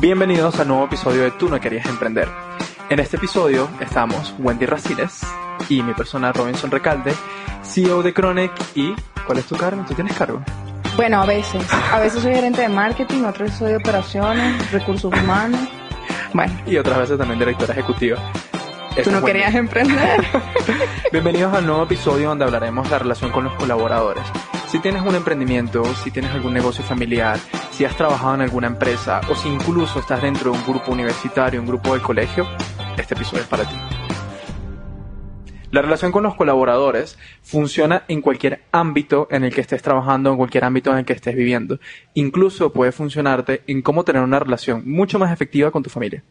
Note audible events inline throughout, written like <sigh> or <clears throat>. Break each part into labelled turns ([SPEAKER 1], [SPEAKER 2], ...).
[SPEAKER 1] Bienvenidos al nuevo episodio de Tú no querías emprender. En este episodio estamos Wendy Raciles y mi persona Robinson Recalde, CEO de Chronic y ¿cuál es tu cargo? ¿Tú tienes cargo?
[SPEAKER 2] Bueno, a veces. A veces soy gerente de marketing, otras soy de operaciones, recursos humanos. <laughs> Bueno,
[SPEAKER 1] Y otras veces también directora ejecutiva.
[SPEAKER 2] Tú no querías emprender. <laughs>
[SPEAKER 1] Bienvenidos al nuevo episodio donde hablaremos de la relación con los colaboradores. Si tienes un emprendimiento, si tienes algún negocio familiar, si has trabajado en alguna empresa o si incluso estás dentro de un grupo universitario, un grupo de colegio, este episodio es para ti. La relación con los colaboradores funciona en cualquier ámbito en el que estés trabajando, en cualquier ámbito en el que estés viviendo. Incluso puede funcionarte en cómo tener una relación mucho más efectiva con tu familia.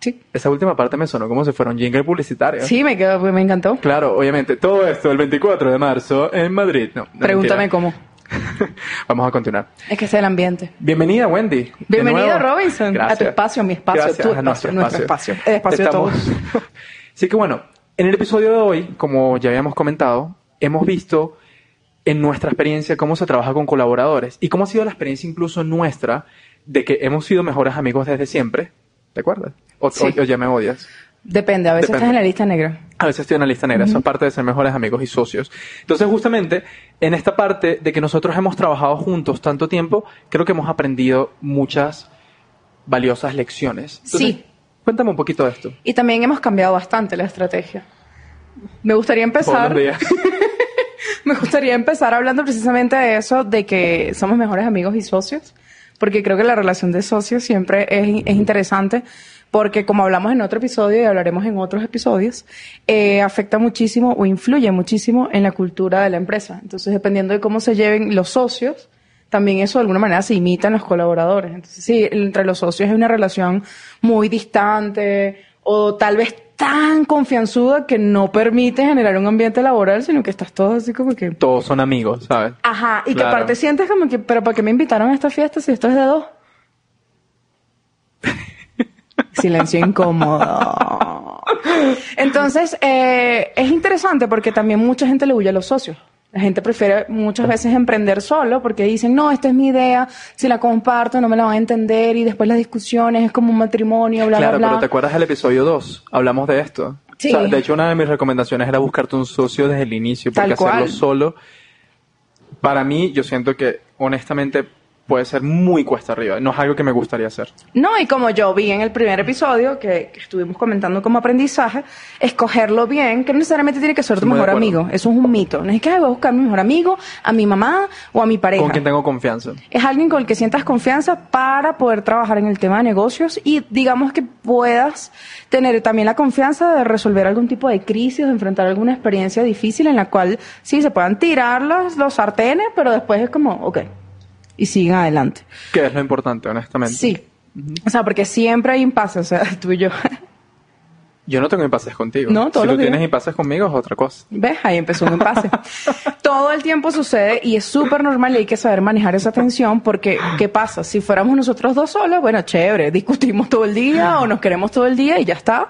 [SPEAKER 2] Sí.
[SPEAKER 1] Esa última parte me sonó como si fuera un jingle publicitario.
[SPEAKER 2] Sí, me, quedó, me encantó.
[SPEAKER 1] Claro, obviamente, todo esto el 24 de marzo en Madrid. No, no,
[SPEAKER 2] Pregúntame
[SPEAKER 1] mentira.
[SPEAKER 2] cómo. <laughs>
[SPEAKER 1] Vamos a continuar.
[SPEAKER 2] Es que es el ambiente.
[SPEAKER 1] Bienvenida, Wendy. de
[SPEAKER 2] Bienvenido. Robinson,
[SPEAKER 1] Gracias.
[SPEAKER 2] a tu espacio, mi espacio,
[SPEAKER 1] Gracias,
[SPEAKER 2] tu
[SPEAKER 1] nuestro
[SPEAKER 2] espacio, nuestro espacio, el espacio de
[SPEAKER 1] Estamos-
[SPEAKER 2] todos. <laughs>
[SPEAKER 1] Así que bueno, en el episodio de hoy, como ya habíamos comentado, hemos visto en nuestra experiencia cómo se trabaja con colaboradores y cómo ha sido la experiencia incluso nuestra de que hemos sido mejores amigos desde siempre. ¿Te acuerdas? O,
[SPEAKER 2] Sí.
[SPEAKER 1] o- o ya me odias.
[SPEAKER 2] Depende, a veces
[SPEAKER 1] Depende.
[SPEAKER 2] estás en la lista negra.
[SPEAKER 1] A veces estoy en la lista negra, eso es parte de ser mejores amigos y socios. Entonces, justamente, en esta parte de que nosotros hemos trabajado juntos tanto tiempo, creo que hemos aprendido muchas valiosas lecciones. Entonces,
[SPEAKER 2] Sí.
[SPEAKER 1] Cuéntame un poquito de esto.
[SPEAKER 2] Y también hemos cambiado bastante la estrategia. Me gustaría empezar.
[SPEAKER 1] Buenos días. <laughs>
[SPEAKER 2] Me gustaría empezar hablando precisamente de eso, de que somos mejores amigos y socios, porque creo que la relación de socios siempre es, es interesante, porque como hablamos en otro episodio y hablaremos en otros episodios, eh, afecta muchísimo o influye muchísimo en la cultura de la empresa. Entonces, dependiendo de cómo se lleven los socios, también eso de alguna manera se imita en los colaboradores. Entonces, sí, entre los socios hay una relación muy distante o tal vez tan confianzuda que no permite generar un ambiente laboral, sino que estás todo así como que...
[SPEAKER 1] Todos son amigos, ¿sabes?
[SPEAKER 2] Ajá, y que
[SPEAKER 1] Claro.
[SPEAKER 2] aparte sientes como que, pero ¿para qué me invitaron a esta fiesta si esto es de dos? <laughs> Silencio incómodo. Entonces, eh, es interesante porque también mucha gente le huye a los socios. La gente prefiere muchas veces emprender solo porque dicen, no, esta es mi idea, si la comparto no me la van a entender y después las discusiones es como un matrimonio, bla,
[SPEAKER 1] claro,
[SPEAKER 2] bla,
[SPEAKER 1] pero
[SPEAKER 2] bla.
[SPEAKER 1] ¿te acuerdas del episodio 2? Hablamos de esto.
[SPEAKER 2] Sí.
[SPEAKER 1] O sea, de hecho, una de mis recomendaciones era buscarte un socio desde el inicio, porque
[SPEAKER 2] Tal cual.
[SPEAKER 1] hacerlo solo, para mí, yo siento que, honestamente, puede ser muy cuesta arriba. No es algo que me gustaría hacer.
[SPEAKER 2] No, y como yo vi en el primer episodio que, que estuvimos comentando como aprendizaje, escogerlo bien, que no necesariamente tiene que ser tu mejor amigo. Eso es un mito. No es que "Ay, voy a buscar a mi mejor amigo, a mi mamá o a mi pareja.
[SPEAKER 1] Con quien tengo confianza.
[SPEAKER 2] Es alguien con el que sientas confianza para poder trabajar en el tema de negocios y digamos que puedas tener también la confianza de resolver algún tipo de crisis o de enfrentar alguna experiencia difícil en la cual sí se puedan tirar los, los sartenes, pero después es como, ok, y siguen adelante.
[SPEAKER 1] Que es lo importante, honestamente.
[SPEAKER 2] Sí. O sea, porque siempre hay impases, o sea, <laughs> tú y yo.
[SPEAKER 1] Yo no tengo impases contigo.
[SPEAKER 2] No, todos
[SPEAKER 1] si
[SPEAKER 2] los
[SPEAKER 1] tú
[SPEAKER 2] días.
[SPEAKER 1] tienes impases conmigo es otra cosa.
[SPEAKER 2] ¿Ves? Ahí empezó un impasse. <laughs> todo el tiempo sucede y es súper normal y hay que saber manejar esa tensión porque, ¿qué pasa? Si fuéramos nosotros dos solos, bueno, chévere, discutimos todo el día o nos queremos todo el día y ya está.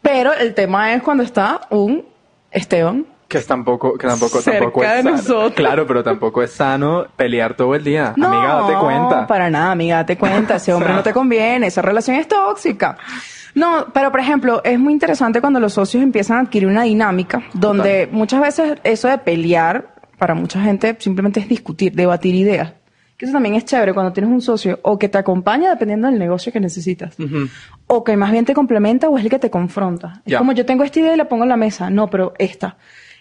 [SPEAKER 2] Pero el tema es cuando está un Esteban.
[SPEAKER 1] Que tampoco, que tampoco,
[SPEAKER 2] Cerca
[SPEAKER 1] tampoco es
[SPEAKER 2] de
[SPEAKER 1] sano.
[SPEAKER 2] nosotros.
[SPEAKER 1] Claro, pero tampoco es sano pelear todo el día.
[SPEAKER 2] No,
[SPEAKER 1] Amiga, date cuenta.
[SPEAKER 2] para nada, amiga, date cuenta. Ese hombre no te conviene, esa relación es tóxica. No, pero por ejemplo, es muy interesante cuando los socios empiezan a adquirir una dinámica donde muchas veces eso de pelear, para mucha gente simplemente es discutir, debatir ideas. Que eso también es chévere cuando tienes un socio o que te acompaña dependiendo del negocio que necesitas. O que más bien te complementa o es el que te confronta. Es como yo tengo esta idea y la pongo en la mesa. No, pero esta.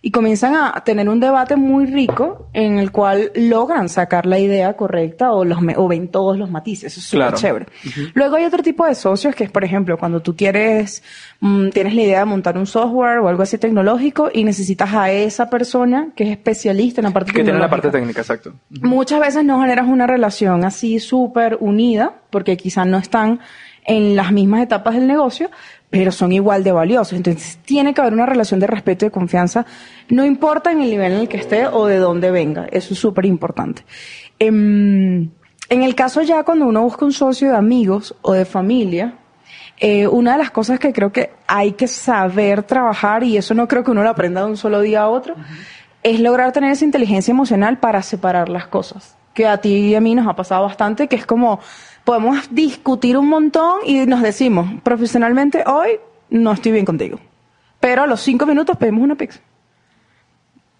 [SPEAKER 2] Y comienzan a tener un debate muy rico en el cual logran sacar la idea correcta o, los me- o ven todos los matices. Eso es súper chévere. Luego hay otro tipo de socios que es, por ejemplo, cuando tú quieres, mm, tienes la idea de montar un software o algo así tecnológico y necesitas a esa persona que es especialista en la parte
[SPEAKER 1] Que tiene la parte técnica, exacto.
[SPEAKER 2] Muchas veces no generas una relación así súper unida, porque quizás no están en las mismas etapas del negocio, pero son igual de valiosos. Entonces, tiene que haber una relación de respeto y de confianza, no importa en el nivel en el que esté o de dónde venga. Eso es súper importante. Em, en el caso ya cuando uno busca un socio de amigos o de familia, eh, una de las cosas que creo que hay que saber trabajar, y eso no creo que uno lo aprenda de un solo día a otro, es lograr tener esa inteligencia emocional para separar las cosas. que a ti y a mí nos ha pasado bastante, que es como podemos discutir un montón y nos decimos, profesionalmente hoy no estoy bien contigo. Pero a los cinco minutos pedimos una pizza.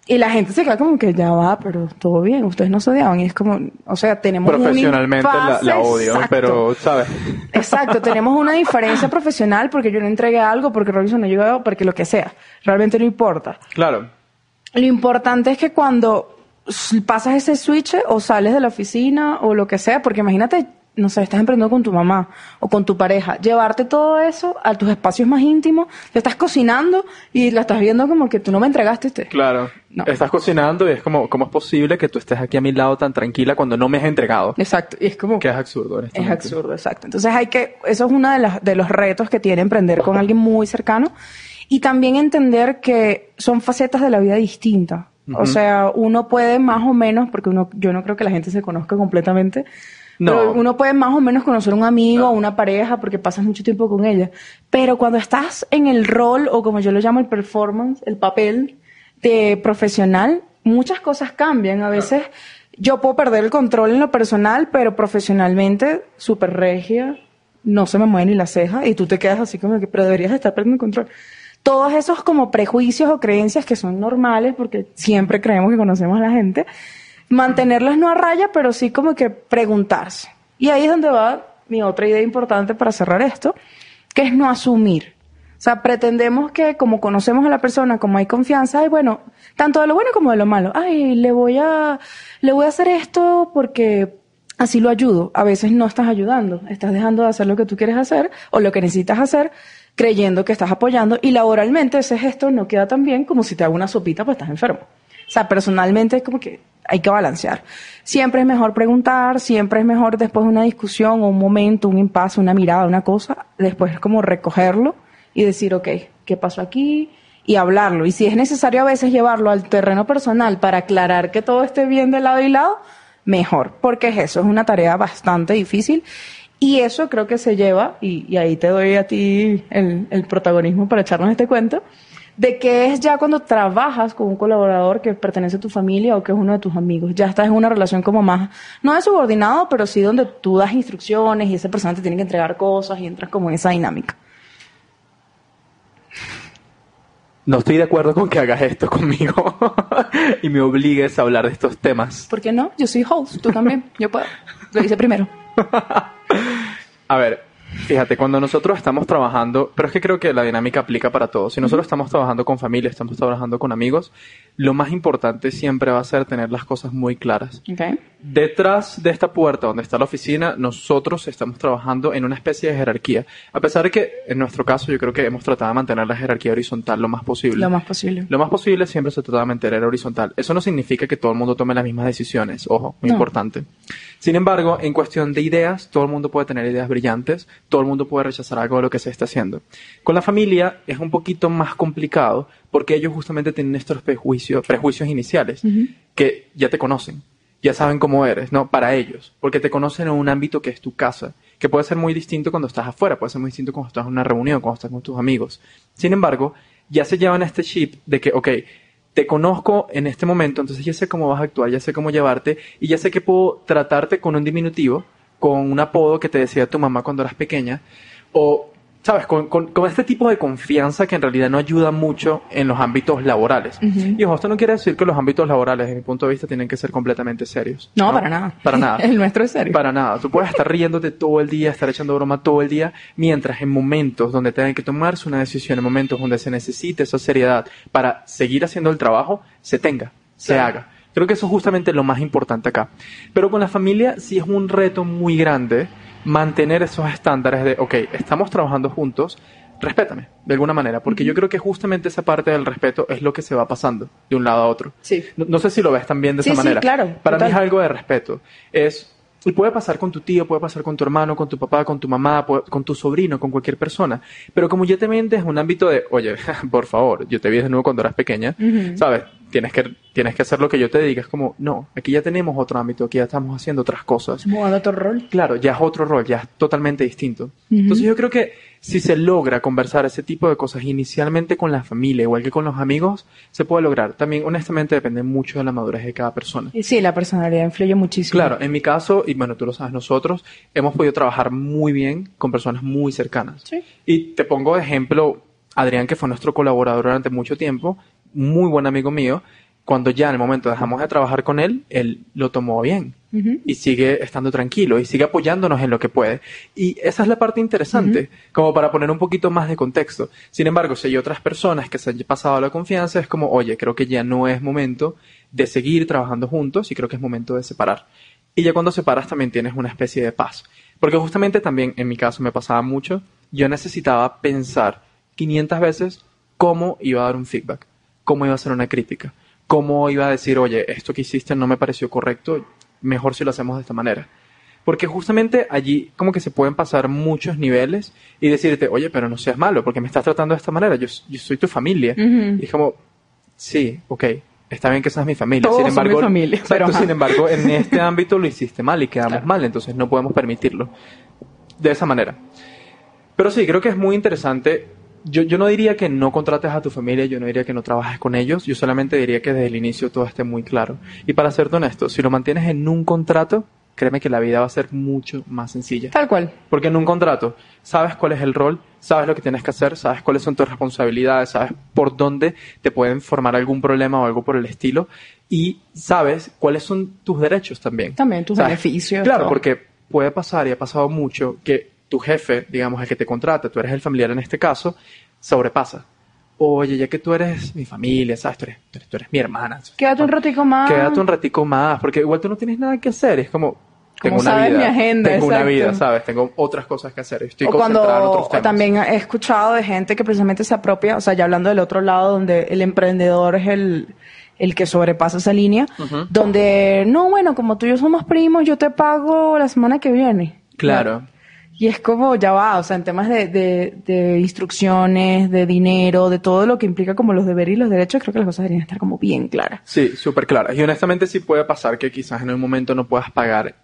[SPEAKER 2] Y la gente se queda como que ya va, pero todo bien, ustedes no se odiaban. Y es como, o sea, tenemos
[SPEAKER 1] Profesionalmente la, la, odio,
[SPEAKER 2] exacto.
[SPEAKER 1] pero, ¿sabes?
[SPEAKER 2] Exacto, tenemos una diferencia profesional porque yo no entregué algo, porque Robinson no llegó, porque lo que sea. Realmente no importa.
[SPEAKER 1] Claro.
[SPEAKER 2] Lo importante es que cuando pasas ese switch o sales de la oficina o lo que sea, porque imagínate no sé, estás emprendiendo con tu mamá o con tu pareja, llevarte todo eso a tus espacios más íntimos, te estás cocinando y la estás viendo como que tú no me entregaste este.
[SPEAKER 1] Claro. No. Estás cocinando y es como, ¿cómo es posible que tú estés aquí a mi lado tan tranquila cuando no me has entregado?
[SPEAKER 2] Exacto. Y es como...
[SPEAKER 1] Que es absurdo.
[SPEAKER 2] Es absurdo, exacto. Entonces hay que, eso es uno de, las, de los retos que tiene emprender con alguien muy cercano y también entender que son facetas de la vida distintas. Uh -huh. O sea, uno puede más o menos, porque uno, yo no creo que la gente se conozca completamente, no. Pero uno puede más o menos conocer a un amigo o no. una pareja porque pasas mucho tiempo con ella. Pero cuando estás en el rol, o como yo lo llamo el performance, el papel de profesional, muchas cosas cambian. A veces yo puedo perder el control en lo personal, pero profesionalmente, súper regia, no se me mueve ni la ceja y tú te quedas así como que, pero deberías estar perdiendo el control. Todos esos como prejuicios o creencias que son normales porque siempre creemos que conocemos a la gente mantenerlas no a raya, pero sí como que preguntarse. Y ahí es donde va mi otra idea importante para cerrar esto, que es no asumir. O sea, pretendemos que como conocemos a la persona, como hay confianza, ay, bueno, tanto de lo bueno como de lo malo. Ay, le voy a, le voy a hacer esto porque así lo ayudo. A veces no estás ayudando, estás dejando de hacer lo que tú quieres hacer o lo que necesitas hacer creyendo que estás apoyando y laboralmente ese gesto no queda tan bien como si te hago una sopita pues estás enfermo. O sea, personalmente es como que hay que balancear. Siempre es mejor preguntar, siempre es mejor después de una discusión o un momento, un impasse, una mirada, una cosa, después es como recogerlo y decir, ok, ¿qué pasó aquí? Y hablarlo. Y si es necesario a veces llevarlo al terreno personal para aclarar que todo esté bien de lado y lado, mejor, porque es eso, es una tarea bastante difícil. Y eso creo que se lleva, y, ahí te doy a ti el protagonismo para echarnos este cuento, de que es ya cuando trabajas con un colaborador que pertenece a tu familia o que es uno de tus amigos. Ya estás en una relación como más, no de subordinado, pero sí donde tú das instrucciones y esa persona te tiene que entregar cosas y entras como en esa dinámica.
[SPEAKER 1] No estoy de acuerdo con que hagas esto conmigo <laughs> y me obligues a hablar de estos temas.
[SPEAKER 2] ¿Por qué no? Yo soy host, tú también, yo puedo. Lo hice primero. <laughs>
[SPEAKER 1] a ver, Fíjate, cuando nosotros estamos trabajando, pero es que creo que la dinámica aplica para todos. Si nosotros estamos trabajando con familia, estamos trabajando con amigos, lo más importante siempre va a ser tener las cosas muy claras.
[SPEAKER 2] Okay.
[SPEAKER 1] Detrás de esta puerta donde está la oficina, nosotros estamos trabajando en una especie de jerarquía. A pesar de que en nuestro caso yo creo que hemos tratado de mantener la jerarquía horizontal lo más posible.
[SPEAKER 2] Lo más posible.
[SPEAKER 1] Lo más posible siempre se trata de mantener horizontal. Eso no significa que todo el mundo tome las mismas decisiones. Ojo, muy no. importante. Sin embargo, en cuestión de ideas, todo el mundo puede tener ideas brillantes, todo el mundo puede rechazar algo de lo que se está haciendo. Con la familia es un poquito más complicado porque ellos justamente tienen estos prejuicios, prejuicios iniciales uh -huh. que ya te conocen, ya saben cómo eres, ¿no? Para ellos, porque te conocen en un ámbito que es tu casa, que puede ser muy distinto cuando estás afuera, puede ser muy distinto cuando estás en una reunión, cuando estás con tus amigos. Sin embargo, ya se llevan este chip de que, ok, te conozco en este momento, entonces ya sé cómo vas a actuar, ya sé cómo llevarte y ya sé que puedo tratarte con un diminutivo, con un apodo que te decía tu mamá cuando eras pequeña, o, sabes, con, con, con este tipo de confianza que en realidad no ayuda mucho en los ámbitos laborales. Uh -huh. Y ojo, esto no quiere decir que los ámbitos laborales, desde mi punto de vista, tienen que ser completamente serios.
[SPEAKER 2] No, no, para nada.
[SPEAKER 1] Para nada. <laughs>
[SPEAKER 2] el nuestro es serio.
[SPEAKER 1] Para nada. Tú puedes estar riéndote todo el día, estar echando broma todo el día, mientras en momentos donde tengan que tomarse una decisión, en momentos donde se necesite esa seriedad para seguir haciendo el trabajo, se tenga, se claro. haga. Creo que eso es justamente lo más importante acá. Pero con la familia sí es un reto muy grande mantener esos estándares de, ok, estamos trabajando juntos, respétame, de alguna manera, porque uh -huh. yo creo que justamente esa parte del respeto es lo que se va pasando de un lado a otro.
[SPEAKER 2] Sí.
[SPEAKER 1] No, no sé si lo ves también de
[SPEAKER 2] sí,
[SPEAKER 1] esa manera.
[SPEAKER 2] Sí, claro.
[SPEAKER 1] Para
[SPEAKER 2] total.
[SPEAKER 1] mí es algo de respeto. Es y puede pasar con tu tío, puede pasar con tu hermano, con tu papá, con tu mamá, puede, con tu sobrino, con cualquier persona. Pero como ya te metes en un ámbito de, oye, <laughs> por favor, yo te vi de nuevo cuando eras pequeña, uh -huh. ¿sabes? Tienes que, tienes que hacer lo que yo te diga. Es como, no, aquí ya tenemos otro ámbito, aquí ya estamos haciendo otras cosas.
[SPEAKER 2] Jugando otro rol.
[SPEAKER 1] Claro, ya es otro rol, ya es totalmente distinto. Entonces yo creo que si se logra conversar ese tipo de cosas inicialmente con la familia, igual que con los amigos, se puede lograr. También, honestamente, depende mucho de la madurez de cada persona.
[SPEAKER 2] Y sí, la personalidad influye muchísimo.
[SPEAKER 1] Claro, en mi caso, y bueno, tú lo sabes, nosotros hemos podido trabajar muy bien con personas muy cercanas.
[SPEAKER 2] Sí.
[SPEAKER 1] Y te pongo de ejemplo, Adrián, que fue nuestro colaborador durante mucho tiempo, muy buen amigo mío, cuando ya en el momento dejamos de trabajar con él, él lo tomó bien y sigue estando tranquilo y sigue apoyándonos en lo que puede. Y esa es la parte interesante, como para poner un poquito más de contexto. Sin embargo, si hay otras personas que se han pasado la confianza, es como, oye, creo que ya no es momento de seguir trabajando juntos y creo que es momento de separar. Y ya cuando separas también tienes una especie de paz. Porque justamente también en mi caso me pasaba mucho, yo necesitaba pensar 500 veces cómo iba a dar un feedback, cómo iba a hacer una crítica, cómo iba a decir, oye, esto que hiciste no me pareció correcto, mejor si lo hacemos de esta manera. Porque justamente allí como que se pueden pasar muchos niveles y decirte, oye, pero no seas malo, porque me estás tratando de esta manera, yo, yo soy tu familia.
[SPEAKER 2] Ujú.
[SPEAKER 1] Y es como, sí, ok, está bien que seas mi familia.
[SPEAKER 2] Todos
[SPEAKER 1] sin
[SPEAKER 2] son
[SPEAKER 1] embargo,
[SPEAKER 2] mi familia,
[SPEAKER 1] exacto,
[SPEAKER 2] pero ajá.
[SPEAKER 1] sin embargo, en este <laughs> ámbito lo hiciste mal y quedamos
[SPEAKER 2] Claro.
[SPEAKER 1] mal, entonces no podemos permitirlo de esa manera. Pero sí, creo que es muy interesante. Yo, yo no diría que no contrates a tu familia, yo no diría que no trabajes con ellos, yo solamente diría que desde el inicio todo esté muy claro. Y para serte honesto, si lo mantienes en un contrato, créeme que la vida va a ser mucho más sencilla.
[SPEAKER 2] Tal cual.
[SPEAKER 1] Porque en un contrato sabes cuál es el rol, sabes lo que tienes que hacer, sabes cuáles son tus responsabilidades, sabes por dónde te pueden formar algún problema o algo por el estilo y sabes cuáles son tus derechos también.
[SPEAKER 2] También tus beneficios,
[SPEAKER 1] Claro,
[SPEAKER 2] todo.
[SPEAKER 1] porque puede pasar y ha pasado mucho que tu jefe, digamos, el que te contrata, tú eres el familiar en este caso, sobrepasa. Oye, ya que tú eres mi familia, ¿sabes? Tú eres, tú eres, tú eres mi hermana.
[SPEAKER 2] Quédate un ratico más.
[SPEAKER 1] Quédate un ratico más, porque igual tú no tienes nada que hacer. Es como, tengo una
[SPEAKER 2] sabes
[SPEAKER 1] vida.
[SPEAKER 2] mi agenda,
[SPEAKER 1] tengo una vida, ¿sabes? Tengo otras cosas que hacer. Estoy
[SPEAKER 2] o
[SPEAKER 1] concentrado en
[SPEAKER 2] cuando
[SPEAKER 1] otros temas.
[SPEAKER 2] también he escuchado de gente que precisamente se apropia, o sea, ya hablando del otro lado, donde el emprendedor es el, el que sobrepasa esa línea, donde, no, bueno, como tú y yo somos primos, yo te pago la semana que viene.
[SPEAKER 1] Claro.
[SPEAKER 2] Y es como, ya va, o sea, en temas de, de, de instrucciones, de dinero, de todo lo que implica como los deberes y los derechos, creo que las cosas deberían estar como bien claras.
[SPEAKER 1] Sí, súper clara. Y honestamente sí puede pasar que quizás en un momento no puedas pagar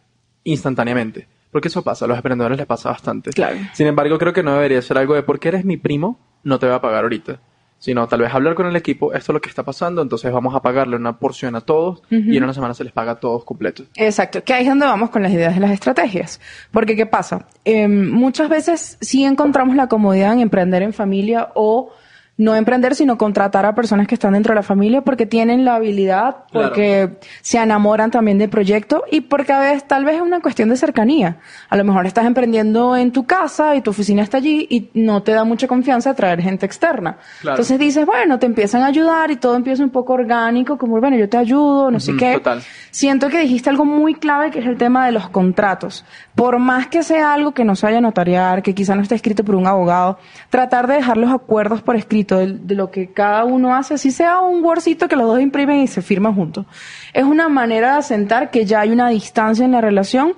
[SPEAKER 1] instantáneamente. Porque eso pasa, a los emprendedores les pasa bastante.
[SPEAKER 2] Claro.
[SPEAKER 1] Sin embargo, creo que no debería ser algo de porque eres mi primo, no te voy a pagar ahorita. Sino tal vez hablar con el equipo, esto es lo que está pasando, entonces vamos a pagarle una porción a todos y en una semana se les paga a todos completos.
[SPEAKER 2] Exacto, que ahí es donde vamos con las ideas de las estrategias. Porque, ¿qué pasa? Eh, muchas veces sí encontramos la comodidad en emprender en familia o no emprender, sino contratar a personas que están dentro de la familia porque tienen la habilidad,
[SPEAKER 1] Claro.
[SPEAKER 2] porque se enamoran también del proyecto y porque a veces tal vez es una cuestión de cercanía. A lo mejor estás emprendiendo en tu casa y tu oficina está allí y no te da mucha confianza traer gente externa.
[SPEAKER 1] Claro.
[SPEAKER 2] Entonces dices, bueno, te empiezan a ayudar y todo empieza un poco orgánico, como, bueno, yo te ayudo, no sé qué.
[SPEAKER 1] total.
[SPEAKER 2] Siento que dijiste algo muy clave que es el tema de los contratos. Por más que sea algo que no se vaya a notariar, que quizá no esté escrito por un abogado, tratar de dejar los acuerdos por escrito de, de lo que cada uno hace, así sea un wordcito que los dos imprimen y se firman juntos. Es una manera de asentar que ya hay una distancia en la relación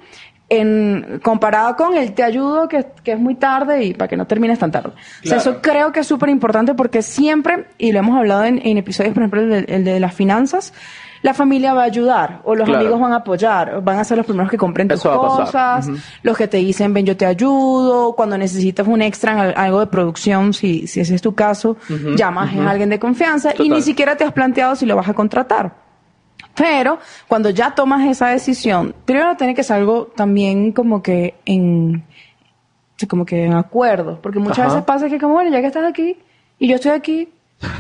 [SPEAKER 2] en comparado con el te ayudo que, que es muy tarde y para que no termines tan tarde. O sea, eso creo que es súper importante porque siempre, y lo hemos hablado en, en episodios, por ejemplo, el de, el de las finanzas, la familia va a ayudar, o los
[SPEAKER 1] Claro.
[SPEAKER 2] amigos van a apoyar, van a ser los primeros que compren tus cosas, los que te dicen, ven, yo te ayudo, cuando necesitas un extra en al- algo de producción, si, si ese es tu caso,
[SPEAKER 1] Ujú,
[SPEAKER 2] llamas a alguien de confianza y ni siquiera te has planteado si lo vas a contratar. Pero cuando ya tomas esa decisión, primero tiene que ser algo también como que en como que en acuerdo, porque muchas
[SPEAKER 1] Ajá.
[SPEAKER 2] veces pasa que como bueno, ya que estás aquí y yo estoy aquí,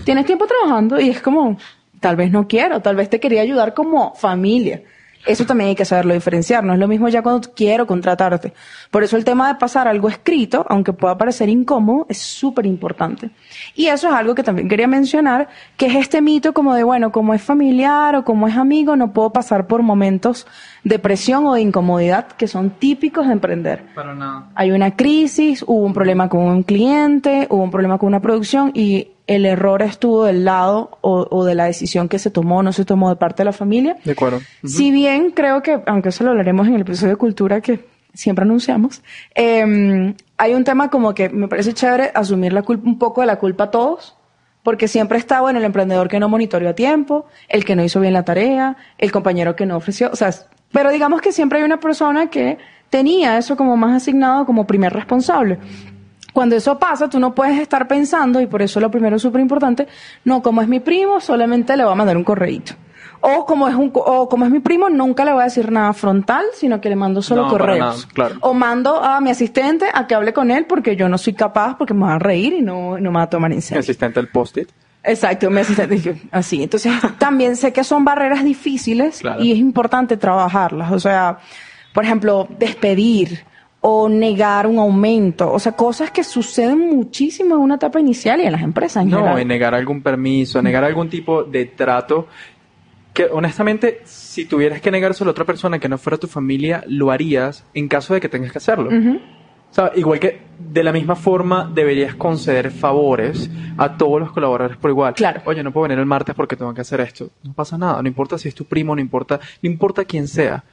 [SPEAKER 2] tienes tiempo trabajando y es como tal vez no quiero, tal vez te quería ayudar como familia. Eso también hay que saberlo diferenciar, no es lo mismo ya cuando quiero contratarte. Por eso el tema de pasar algo escrito, aunque pueda parecer incómodo, es súper importante. Y eso es algo que también quería mencionar, que es este mito como de, bueno, como es familiar o como es amigo, no puedo pasar por momentos de presión o de incomodidad que son típicos de emprender
[SPEAKER 1] Para nada.
[SPEAKER 2] hay una crisis, hubo un problema con un cliente, hubo un problema con una producción y el error estuvo del lado o, o de la decisión que se tomó o no se tomó de parte de la familia.
[SPEAKER 1] De acuerdo.
[SPEAKER 2] Si bien creo que, aunque eso lo hablaremos en el episodio de cultura que siempre anunciamos, eh, hay un tema como que me parece chévere asumir la culpa, un poco de la culpa a todos, Porque siempre está, bueno, el emprendedor que no monitoreó a tiempo, el que no hizo bien la tarea, el compañero que no ofreció, o sea, pero digamos que siempre hay una persona que tenía eso como más asignado como primer responsable. Cuando eso pasa, tú no puedes estar pensando, y por eso lo primero es súper importante, no, como es mi primo, solamente le voy a mandar un correíto. O como es un, o como es mi primo, nunca le voy a decir nada frontal, sino que le mando solo correos. O mando a mi asistente a que hable con él porque yo no soy capaz, porque me va a reír y no, no me va a tomar en serio.
[SPEAKER 1] Mi asistente el post-it.
[SPEAKER 2] Exacto, mi asistente. Así. Entonces, <laughs> también sé que son barreras difíciles y es importante trabajarlas. O sea, por ejemplo, despedir o negar un aumento, o sea, cosas que suceden muchísimo en una etapa inicial y en las empresas.
[SPEAKER 1] no, en negar algún permiso, negar algún tipo de trato que honestamente, si tuvieras que negárselo a otra persona que no fuera tu familia, lo harías en caso de que tengas que hacerlo. o sea, igual que de la misma forma deberías conceder favores a todos los colaboradores por igual.
[SPEAKER 2] Claro.
[SPEAKER 1] Oye, no puedo venir el martes porque tengo que hacer esto. No pasa nada, no importa si es tu primo, no importa, no importa quién sea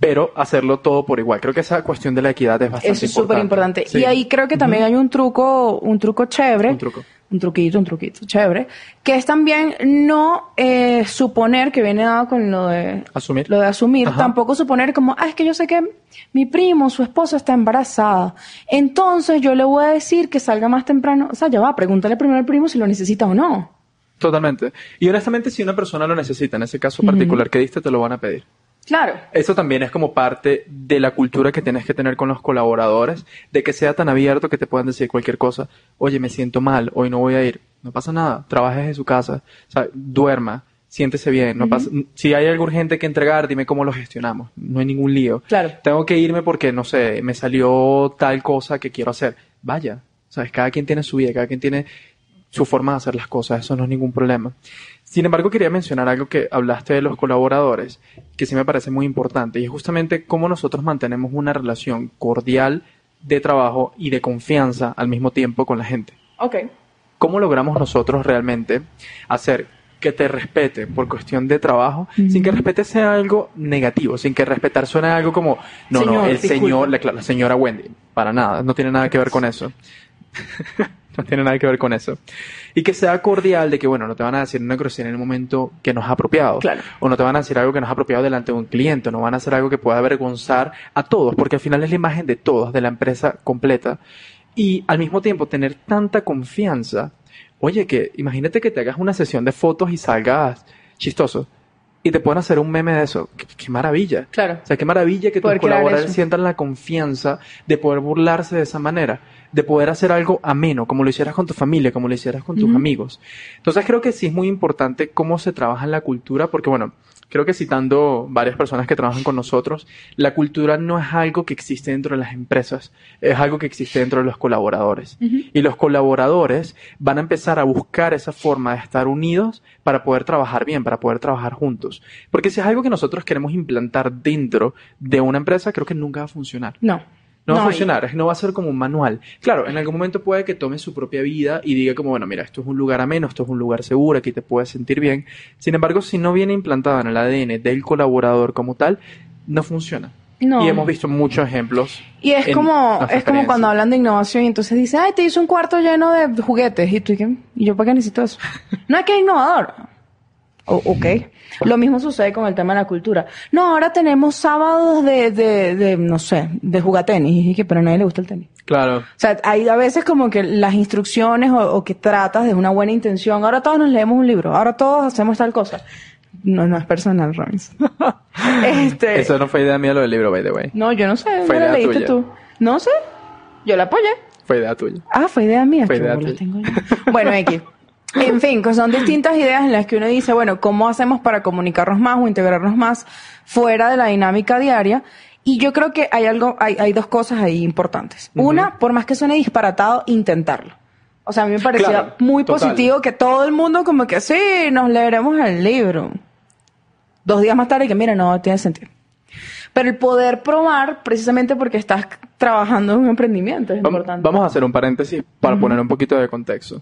[SPEAKER 1] pero hacerlo todo por igual. Creo que esa cuestión de la equidad es bastante importante.
[SPEAKER 2] Eso es súper importante. Y ahí creo que también hay un truco, un truco chévere.
[SPEAKER 1] Un truco.
[SPEAKER 2] Un truquito, un truquito chévere. Que es también no eh, suponer que viene dado con lo de...
[SPEAKER 1] Asumir.
[SPEAKER 2] Lo de asumir. Tampoco suponer como, ah, es que yo sé que mi primo, su esposa está embarazada. Entonces yo le voy a decir que salga más temprano. O sea, ya va, pregúntale primero al primo si lo necesita o no.
[SPEAKER 1] Totalmente. Y honestamente, si una persona lo necesita, en ese caso particular que diste, te lo van a pedir.
[SPEAKER 2] Claro.
[SPEAKER 1] Eso también es como parte de la cultura que tienes que tener con los colaboradores, de que sea tan abierto que te puedan decir cualquier cosa. Oye, me siento mal, hoy no voy a ir. No pasa nada, trabajes en su casa, o sea, duerma, siéntese bien. No pasa, si hay algo urgente que entregar, dime cómo lo gestionamos. No hay ningún lío.
[SPEAKER 2] Claro.
[SPEAKER 1] Tengo que irme porque, no sé, me salió tal cosa que quiero hacer. Vaya. ¿Sabes? Cada quien tiene su vida, cada quien tiene su forma de hacer las cosas, eso no es ningún problema. Sin embargo, quería mencionar algo que hablaste de los colaboradores, que sí me parece muy importante, y es justamente cómo nosotros mantenemos una relación cordial de trabajo y de confianza al mismo tiempo con la gente.
[SPEAKER 2] Ok.
[SPEAKER 1] ¿Cómo logramos nosotros realmente hacer que te respete por cuestión de trabajo, sin que respete sea algo negativo, sin que respetar suene algo como, no, no, el señor, la, la señora Wendy, para nada, no tiene nada que ver con eso. <laughs> no tiene nada que ver con eso. Y que sea cordial de que, bueno, no te van a decir una grosería en el momento que nos ha apropiado.
[SPEAKER 2] Claro.
[SPEAKER 1] O no te van a decir algo que nos ha apropiado delante de un cliente, no van a hacer algo que pueda avergonzar a todos, porque al final es la imagen de todos, de la empresa completa. Y al mismo tiempo tener tanta confianza. Oye, que imagínate que te hagas una sesión de fotos y salgas chistoso y te pueden hacer un meme de eso. Qué, maravilla.
[SPEAKER 2] Claro.
[SPEAKER 1] O sea, qué maravilla que tus colaboradores sientan la confianza de poder burlarse de esa manera de poder hacer algo ameno, como lo hicieras con tu familia, como lo hicieras con tus amigos. Entonces creo que sí es muy importante cómo se trabaja en la cultura, porque bueno, creo que citando varias personas que trabajan con nosotros, la cultura no es algo que existe dentro de las empresas, es algo que existe dentro de los colaboradores. Y los colaboradores van a empezar a buscar esa forma de estar unidos para poder trabajar bien, para poder trabajar juntos. Porque si es algo que nosotros queremos implantar dentro de una empresa, creo que nunca va a funcionar.
[SPEAKER 2] No.
[SPEAKER 1] No va a funcionar, no va a ser como un manual. Claro, en algún momento puede que tome su propia vida y diga como, bueno, mira, esto es un lugar ameno, esto es un lugar seguro, aquí te puedes sentir bien. Sin embargo, si no viene implantada en el ADN del colaborador como tal, no funciona. Y hemos visto muchos ejemplos.
[SPEAKER 2] Y es como es como cuando hablan de innovación y entonces dice, ay, te hizo un cuarto lleno de juguetes. Y tú, ¿y yo para qué necesito eso? <laughs> no es que es innovador. Ok. Lo mismo sucede con el tema de la cultura. No, ahora tenemos sábados de, de, de no sé, de jugatenis. Y que, pero a nadie le gusta el tenis.
[SPEAKER 1] Claro.
[SPEAKER 2] O sea, hay a veces como que las instrucciones o, que tratas de una buena intención. Ahora todos nos leemos un libro. Ahora todos hacemos tal cosa. No, no es personal, Romis. <laughs>
[SPEAKER 1] este... Eso no fue idea mía lo del libro, by the way.
[SPEAKER 2] No, yo no sé. Fue idea leíste tú? No sé. Yo la apoyé.
[SPEAKER 1] Fue idea tuya.
[SPEAKER 2] Ah, fue idea mía.
[SPEAKER 1] Fue idea tuya. <laughs>
[SPEAKER 2] bueno, X. En fin, son distintas ideas en las que uno dice, bueno, ¿cómo hacemos para comunicarnos más o integrarnos más fuera de la dinámica diaria? Y yo creo que hay algo, hay, hay dos cosas ahí importantes. Una, por más que suene disparatado, intentarlo. O sea, a mí me parecía muy positivo que todo el mundo como que sí, nos leeremos el libro. Dos días más tarde que mira, no tiene sentido. Pero el poder probar, precisamente porque estás trabajando en un emprendimiento, es importante.
[SPEAKER 1] Vamos a hacer un paréntesis para poner un poquito de contexto.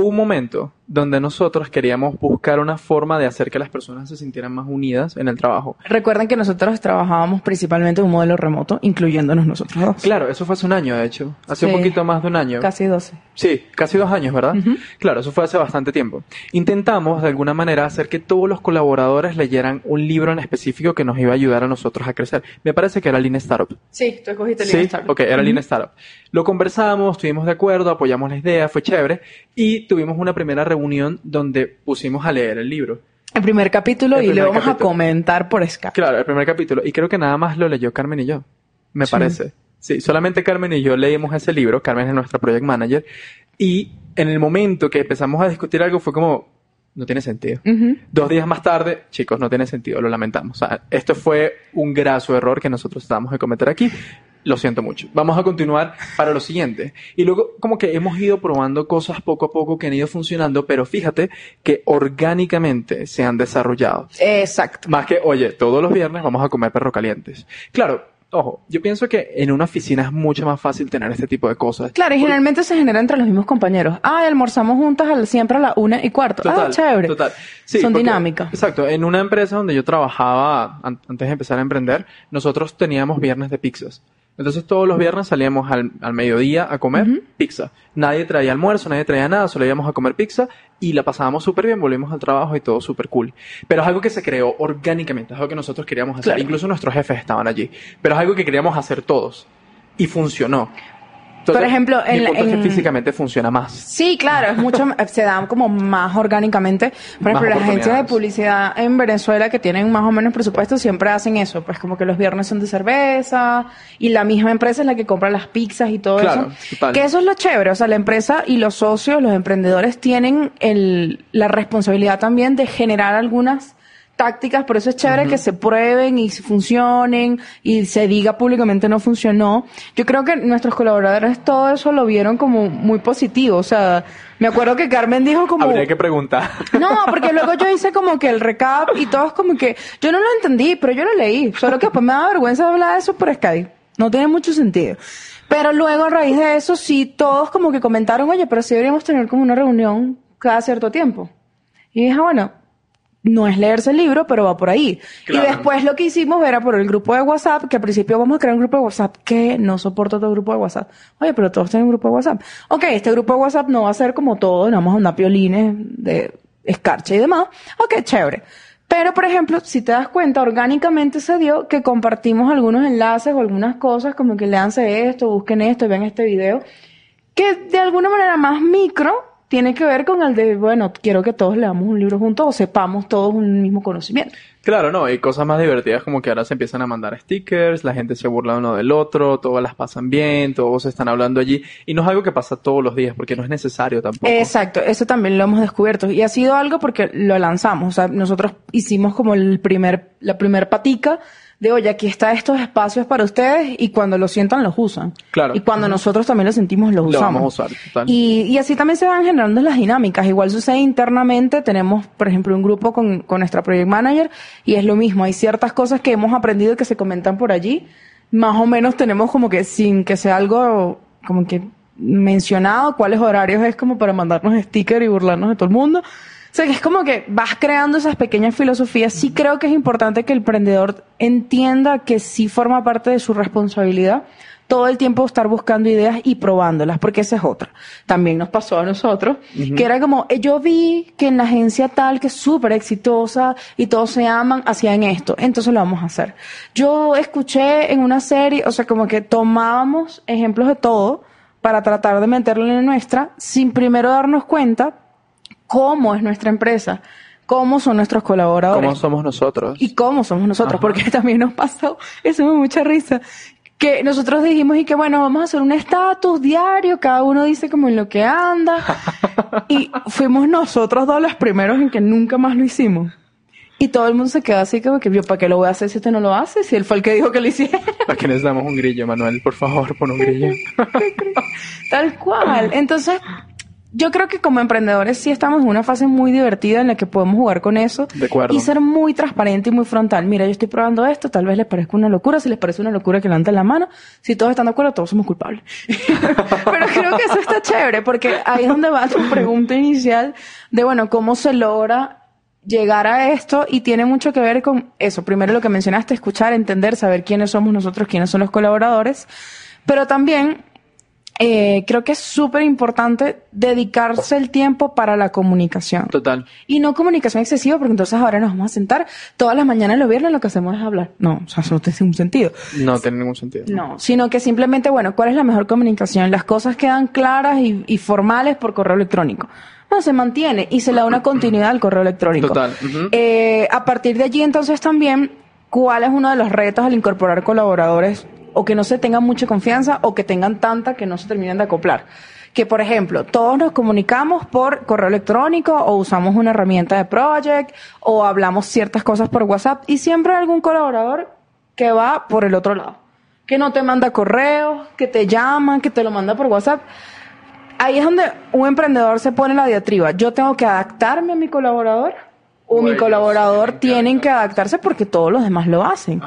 [SPEAKER 1] Un momento donde nosotros queríamos buscar una forma de hacer que las personas se sintieran más unidas en el trabajo.
[SPEAKER 2] Recuerden que nosotros trabajábamos principalmente en un modelo remoto, incluyéndonos nosotros dos.
[SPEAKER 1] Claro, eso fue hace un año, de hecho. Hace un poquito más de un año.
[SPEAKER 2] Casi 12.
[SPEAKER 1] Sí, casi dos años, ¿verdad? Claro, eso fue hace bastante tiempo. Intentamos, de alguna manera, hacer que todos los colaboradores leyeran un libro en específico que nos iba a ayudar a nosotros a crecer. Me parece que era Lean Startup.
[SPEAKER 2] Sí, tú escogiste el
[SPEAKER 1] Sí,
[SPEAKER 2] Startup.
[SPEAKER 1] ok, era Lean Startup. Lo conversamos, estuvimos de acuerdo, apoyamos la idea, fue chévere y tuvimos una primera reunión donde pusimos a leer el libro.
[SPEAKER 2] El primer capítulo
[SPEAKER 1] El
[SPEAKER 2] y le
[SPEAKER 1] primer
[SPEAKER 2] vamos
[SPEAKER 1] capítulo.
[SPEAKER 2] a comentar por Skype.
[SPEAKER 1] Claro, el primer capítulo. Y creo que nada más lo leyó Carmen y yo. Me
[SPEAKER 2] Sí.
[SPEAKER 1] parece. Sí, solamente Carmen y yo leímos ese libro. Carmen es nuestra project manager. Y en el momento que empezamos a discutir algo fue como, no tiene sentido.
[SPEAKER 2] Ujú.
[SPEAKER 1] Dos días más tarde, chicos, no tiene sentido, lo lamentamos. O sea, esto fue un graso error que nosotros tratamos de cometer aquí. Lo siento mucho. Vamos a continuar para lo siguiente. Y luego, como que hemos ido probando cosas poco a poco que han ido funcionando, pero fíjate que orgánicamente se han desarrollado.
[SPEAKER 2] Exacto.
[SPEAKER 1] Más que, oye, todos los viernes vamos a comer perro calientes. Claro, ojo, yo pienso que en una oficina es mucho más fácil tener este tipo de cosas.
[SPEAKER 2] Claro, y generalmente se genera entre los mismos compañeros. Ay, almorzamos juntas al- siempre a la una y cuarto.
[SPEAKER 1] Total,
[SPEAKER 2] ah, chévere.
[SPEAKER 1] total. Sí,
[SPEAKER 2] Son
[SPEAKER 1] porque-
[SPEAKER 2] dinámicas.
[SPEAKER 1] Exacto. En una empresa donde yo trabajaba an- antes de empezar a emprender, nosotros teníamos viernes de pizzas. Entonces todos los viernes salíamos al, al mediodía a comer pizza. Nadie traía almuerzo, nadie traía nada, solo íbamos a comer pizza y la pasábamos súper bien, volvimos al trabajo y todo súper cool. Pero es algo que se creó orgánicamente, es algo que nosotros queríamos hacer.
[SPEAKER 2] Claro.
[SPEAKER 1] Incluso nuestros jefes estaban allí. Pero es algo que queríamos hacer todos. Y funcionó. Entonces,
[SPEAKER 2] Por ejemplo,
[SPEAKER 1] mi
[SPEAKER 2] en-
[SPEAKER 1] punto es
[SPEAKER 2] en-
[SPEAKER 1] que físicamente funciona más.
[SPEAKER 2] Sí, claro, es mucho, se dan como más orgánicamente. Por ejemplo, las agencias de publicidad en Venezuela que tienen más o menos presupuesto siempre hacen eso, pues como que los viernes son de cerveza y la misma empresa es la que compra las pizzas y todo
[SPEAKER 1] Claro,
[SPEAKER 2] eso.
[SPEAKER 1] total.
[SPEAKER 2] Que eso es lo chévere, o sea, la empresa y los socios, los emprendedores tienen el, la responsabilidad también de generar algunas tácticas, por eso es chévere que se prueben y funcionen y se diga públicamente no funcionó. Yo creo que nuestros colaboradores todo eso lo vieron como muy positivo, o sea, me acuerdo que Carmen dijo como...
[SPEAKER 1] Habría que preguntar.
[SPEAKER 2] No, porque luego yo hice como que el recap y todos como que yo no lo entendí, pero yo lo leí, solo que después me da vergüenza hablar de eso por Skype. No tiene mucho sentido. Pero luego a raíz de eso sí todos como que comentaron, "Oye, pero sí deberíamos tener como una reunión cada cierto tiempo." Y dije, "Ah, bueno, no es leerse el libro, pero va por ahí.
[SPEAKER 1] Claro.
[SPEAKER 2] Y después lo que hicimos era por el grupo de WhatsApp, que al principio vamos a crear un grupo de WhatsApp que no soporta otro grupo de WhatsApp. Oye, pero todos tienen un grupo de WhatsApp. Ok, este grupo de WhatsApp no va a ser como todo, no vamos a andar piolines de escarcha y demás. Ok, chévere. Pero, por ejemplo, si te das cuenta, orgánicamente se dio que compartimos algunos enlaces o algunas cosas, como que leanse esto, busquen esto, vean este video, que de alguna manera más micro tiene que ver con el de, bueno, quiero que todos leamos un libro juntos o sepamos todos un mismo conocimiento.
[SPEAKER 1] Claro, no, y cosas más divertidas como que ahora se empiezan a mandar stickers, la gente se burla uno del otro, todas las pasan bien, todos están hablando allí, y no es algo que pasa todos los días, porque no es necesario tampoco.
[SPEAKER 2] Exacto, eso también lo hemos descubierto y ha sido algo porque lo lanzamos, o sea, nosotros hicimos como el primer, la primer patica de, oye, aquí está estos espacios para ustedes y cuando lo sientan los usan.
[SPEAKER 1] Claro.
[SPEAKER 2] Y cuando nosotros también lo sentimos los
[SPEAKER 1] Lo
[SPEAKER 2] usamos.
[SPEAKER 1] vamos a usar, total.
[SPEAKER 2] Y, y así también se van generando las dinámicas. Igual sucede internamente, tenemos, por ejemplo, un grupo con, con nuestra project manager y es lo mismo, hay ciertas cosas que hemos aprendido que se comentan por allí. Más o menos tenemos como que sin que sea algo como que mencionado cuáles horarios es como para mandarnos stickers y burlarnos de todo el mundo. O sea, que es como que vas creando esas pequeñas filosofías. Sí creo que es importante que el emprendedor entienda que sí forma parte de su responsabilidad todo el tiempo estar buscando ideas y probándolas, porque esa es otra. También nos pasó a nosotros, que era como, eh, yo vi que en la agencia tal, que es súper exitosa y todos se aman, hacían esto, entonces lo vamos a hacer. Yo escuché en una serie, o sea, como que tomábamos ejemplos de todo para tratar de meterlo en la nuestra, sin primero darnos cuenta cómo es nuestra empresa, cómo son nuestros colaboradores
[SPEAKER 1] ¿Cómo somos nosotros?
[SPEAKER 2] y cómo somos nosotros,
[SPEAKER 1] Ajá.
[SPEAKER 2] porque <laughs> también nos pasó, eso me mucha risa, que nosotros dijimos y que bueno, vamos a hacer un estatus diario, cada uno dice como en lo que anda, <laughs> y fuimos nosotros dos los primeros en que nunca más lo hicimos. Y todo el mundo se quedó así como que yo, ¿para qué lo voy a hacer si este no lo hace? Si él fue el que dijo que lo hiciera. <laughs>
[SPEAKER 1] ¿Para qué necesitamos un grillo, Manuel? Por favor, pon un grillo.
[SPEAKER 2] Tal cual. Entonces, yo creo que como emprendedores sí estamos en una fase muy divertida en la que podemos jugar con eso
[SPEAKER 1] De acuerdo.
[SPEAKER 2] y ser muy transparente y muy frontal. Mira, yo estoy probando esto, tal vez les parezca una locura, si les parece una locura que levanten la mano, si todos están de acuerdo, todos somos culpables. <laughs> Pero creo que eso está chévere porque ahí es donde va tu pregunta inicial de, bueno, ¿cómo se logra llegar a esto? Y tiene mucho que ver con eso. Primero lo que mencionaste, escuchar, entender, saber quiénes somos nosotros, quiénes son los colaboradores, pero también eh, creo que es súper importante dedicarse el tiempo para la comunicación.
[SPEAKER 1] Total.
[SPEAKER 2] Y no comunicación excesiva, porque entonces ahora nos vamos a sentar todas las mañanas los viernes lo que hacemos es hablar. No, o sea, eso no tiene un sentido.
[SPEAKER 1] No tiene ningún sentido.
[SPEAKER 2] No, sino que simplemente, bueno, ¿cuál es la mejor comunicación? Las cosas quedan claras y, y formales por correo electrónico. Bueno, se mantiene y se le da una continuidad al correo electrónico.
[SPEAKER 1] Total.
[SPEAKER 2] Eh, a partir de allí, entonces, también, ¿cuál es uno de los retos al incorporar colaboradores o que no se tengan mucha confianza o que tengan tanta que no se terminen de acoplar? Que, por ejemplo, todos nos comunicamos por correo electrónico o usamos una herramienta de project o hablamos ciertas cosas por WhatsApp y siempre hay algún colaborador que va por el otro lado. Que no te manda correos, que te llama, que te lo manda por WhatsApp. Ahí es donde un emprendedor se pone la diatriba. Yo tengo que adaptarme a mi colaborador o mi colaborador
[SPEAKER 1] que
[SPEAKER 2] tienen que adaptarse porque todos los demás lo hacen.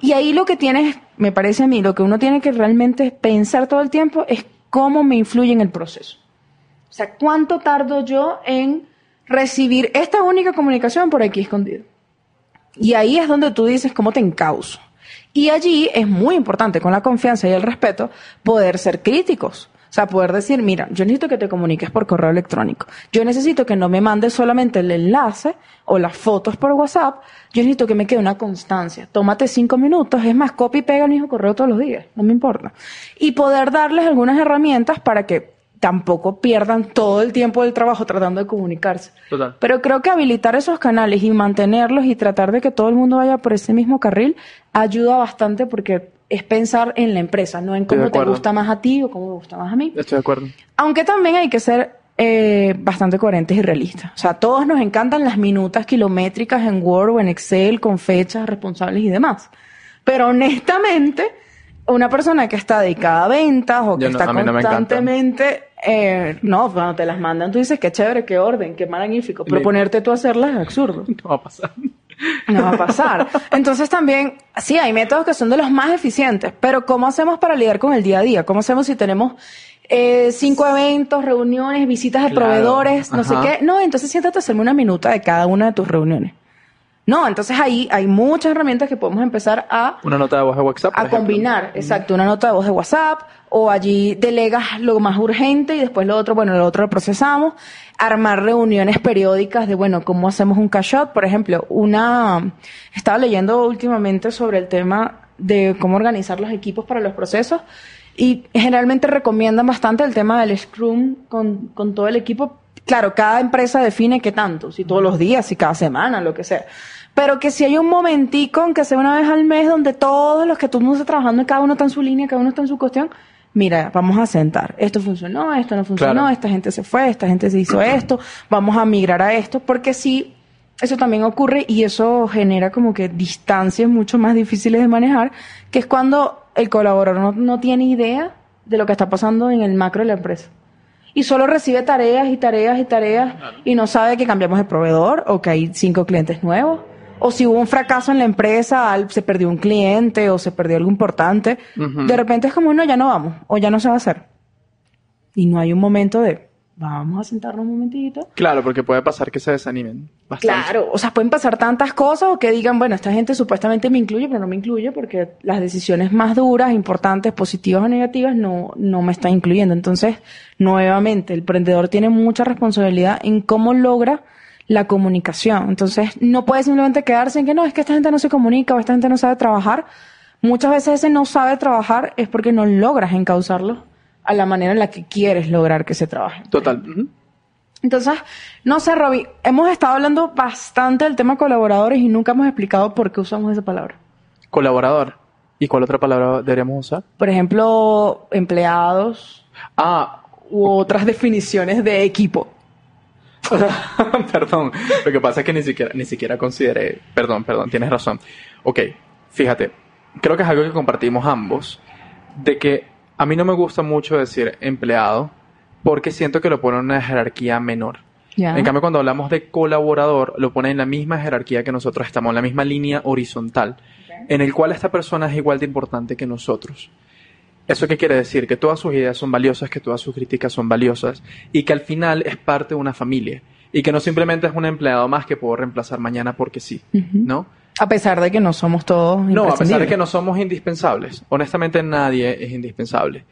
[SPEAKER 2] Y ahí lo que tienes, me parece a mí, lo que uno tiene que realmente pensar todo el tiempo es cómo me influye en el proceso. O sea, ¿cuánto tardo yo en recibir esta única comunicación por aquí escondido? Y ahí es donde tú dices cómo te encauso. Y allí es muy importante, con la confianza y el respeto, poder ser críticos. O sea, poder decir, mira, yo necesito que te comuniques por correo electrónico. Yo necesito que no me mandes solamente el enlace o las fotos por WhatsApp. Yo necesito que me quede una constancia. Tómate cinco minutos. Es más, copia y pega el mismo correo todos los días. No me importa. Y poder darles algunas herramientas para que tampoco pierdan todo el tiempo del trabajo tratando de comunicarse.
[SPEAKER 1] Total.
[SPEAKER 2] Pero creo que habilitar esos canales y mantenerlos y tratar de que todo el mundo vaya por ese mismo carril ayuda bastante porque es pensar en la empresa, no en cómo te gusta más a ti o cómo me gusta más a mí.
[SPEAKER 1] Estoy de acuerdo.
[SPEAKER 2] Aunque también hay que ser eh, bastante coherentes y realistas. O sea, a todos nos encantan las minutas kilométricas en Word o en Excel con fechas responsables y demás. Pero honestamente, una persona que está dedicada a ventas o que
[SPEAKER 1] no-
[SPEAKER 2] está
[SPEAKER 1] mí no
[SPEAKER 2] constantemente, eh, no, cuando te las mandan, tú dices qué chévere, qué orden, qué magnífico. Pero
[SPEAKER 1] Le-
[SPEAKER 2] ponerte tú a hacerlas es absurdo. <laughs>
[SPEAKER 1] No va a pasar.
[SPEAKER 2] No va a pasar. Entonces también, sí, hay métodos que son de los más eficientes, pero ¿cómo hacemos para lidiar con el día a día? ¿Cómo hacemos si tenemos eh, cinco eventos, reuniones, visitas de
[SPEAKER 1] Claro,
[SPEAKER 2] proveedores, no
[SPEAKER 1] ajá.
[SPEAKER 2] sé qué? No, entonces siéntate a hacerme una minuta de cada una de tus reuniones. No, entonces ahí hay muchas herramientas que podemos empezar a
[SPEAKER 1] Una nota de voz de WhatsApp.
[SPEAKER 2] a
[SPEAKER 1] ejemplo.
[SPEAKER 2] combinar, exacto, una nota de voz de WhatsApp o allí delegas lo más urgente y después lo otro, bueno, lo otro lo procesamos, armar reuniones periódicas de, bueno, cómo hacemos un cash out, por ejemplo, una, estaba leyendo últimamente sobre el tema de cómo organizar los equipos para los procesos y generalmente recomiendan bastante el tema del Scrum con, con todo el equipo. Claro, cada empresa define qué tanto, si todos los días, si cada semana, lo que sea. Pero que si hay un momentico, aunque sea una vez al mes, donde todos los que todo el mundo está trabajando, cada uno está en su línea, cada uno está en su cuestión, mira, vamos a sentar. Esto funcionó, esto no funcionó,
[SPEAKER 1] Claro.
[SPEAKER 2] esta gente se fue, esta gente se hizo <clears throat> esto, vamos a migrar a esto, porque sí, eso también ocurre y eso genera como que distancias mucho más difíciles de manejar, que es cuando el colaborador no, no tiene idea de lo que está pasando en el macro de la empresa. Y solo recibe tareas y tareas y tareas y no sabe que cambiamos de proveedor o que hay cinco clientes nuevos. O si hubo un fracaso en la empresa, se perdió un cliente o se perdió algo importante. De repente es como, no, ya no vamos o ya no se va a hacer. Y no hay un momento de, vamos a sentarnos un momentito.
[SPEAKER 1] Claro, porque puede pasar que se desanimen bastante.
[SPEAKER 2] Claro, o sea, pueden pasar tantas cosas o que digan, bueno, esta gente supuestamente me incluye, pero no me incluye porque las decisiones más duras, importantes, positivas o negativas no, no me están incluyendo. Entonces, nuevamente, el emprendedor tiene mucha responsabilidad en cómo logra la comunicación. Entonces, no puede simplemente quedarse en que no, es que esta gente no se comunica o esta gente no sabe trabajar. Muchas veces ese no sabe trabajar es porque no logras encauzarlo a la manera en la que quieres lograr que se trabaje.
[SPEAKER 1] Total.
[SPEAKER 2] Entonces, no sé, Robbie, hemos estado hablando bastante del tema colaboradores y nunca hemos explicado por qué usamos esa palabra.
[SPEAKER 1] Colaborador. ¿Y cuál otra palabra deberíamos usar?
[SPEAKER 2] Por ejemplo, empleados
[SPEAKER 1] Ah,
[SPEAKER 2] u otras definiciones de equipo. <laughs>
[SPEAKER 1] perdón. Lo que pasa es que ni siquiera, ni siquiera consideré. Perdón, perdón, tienes razón. Ok, fíjate. Creo que es algo que compartimos ambos. De que a mí no me gusta mucho decir empleado. porque siento que lo pone en una jerarquía menor. En cambio, cuando hablamos de colaborador, lo pone en la misma jerarquía que nosotros estamos, en la misma línea horizontal, en el cual esta persona es igual de importante que nosotros. ¿Eso qué quiere decir? Que todas sus ideas son valiosas, que todas sus críticas son valiosas y que al final es parte de una familia y que no simplemente es un empleado más que puedo reemplazar mañana porque sí, ¿no?
[SPEAKER 2] A pesar de que no somos todos
[SPEAKER 1] No, a pesar de que no somos indispensables. Honestamente, nadie es indispensable.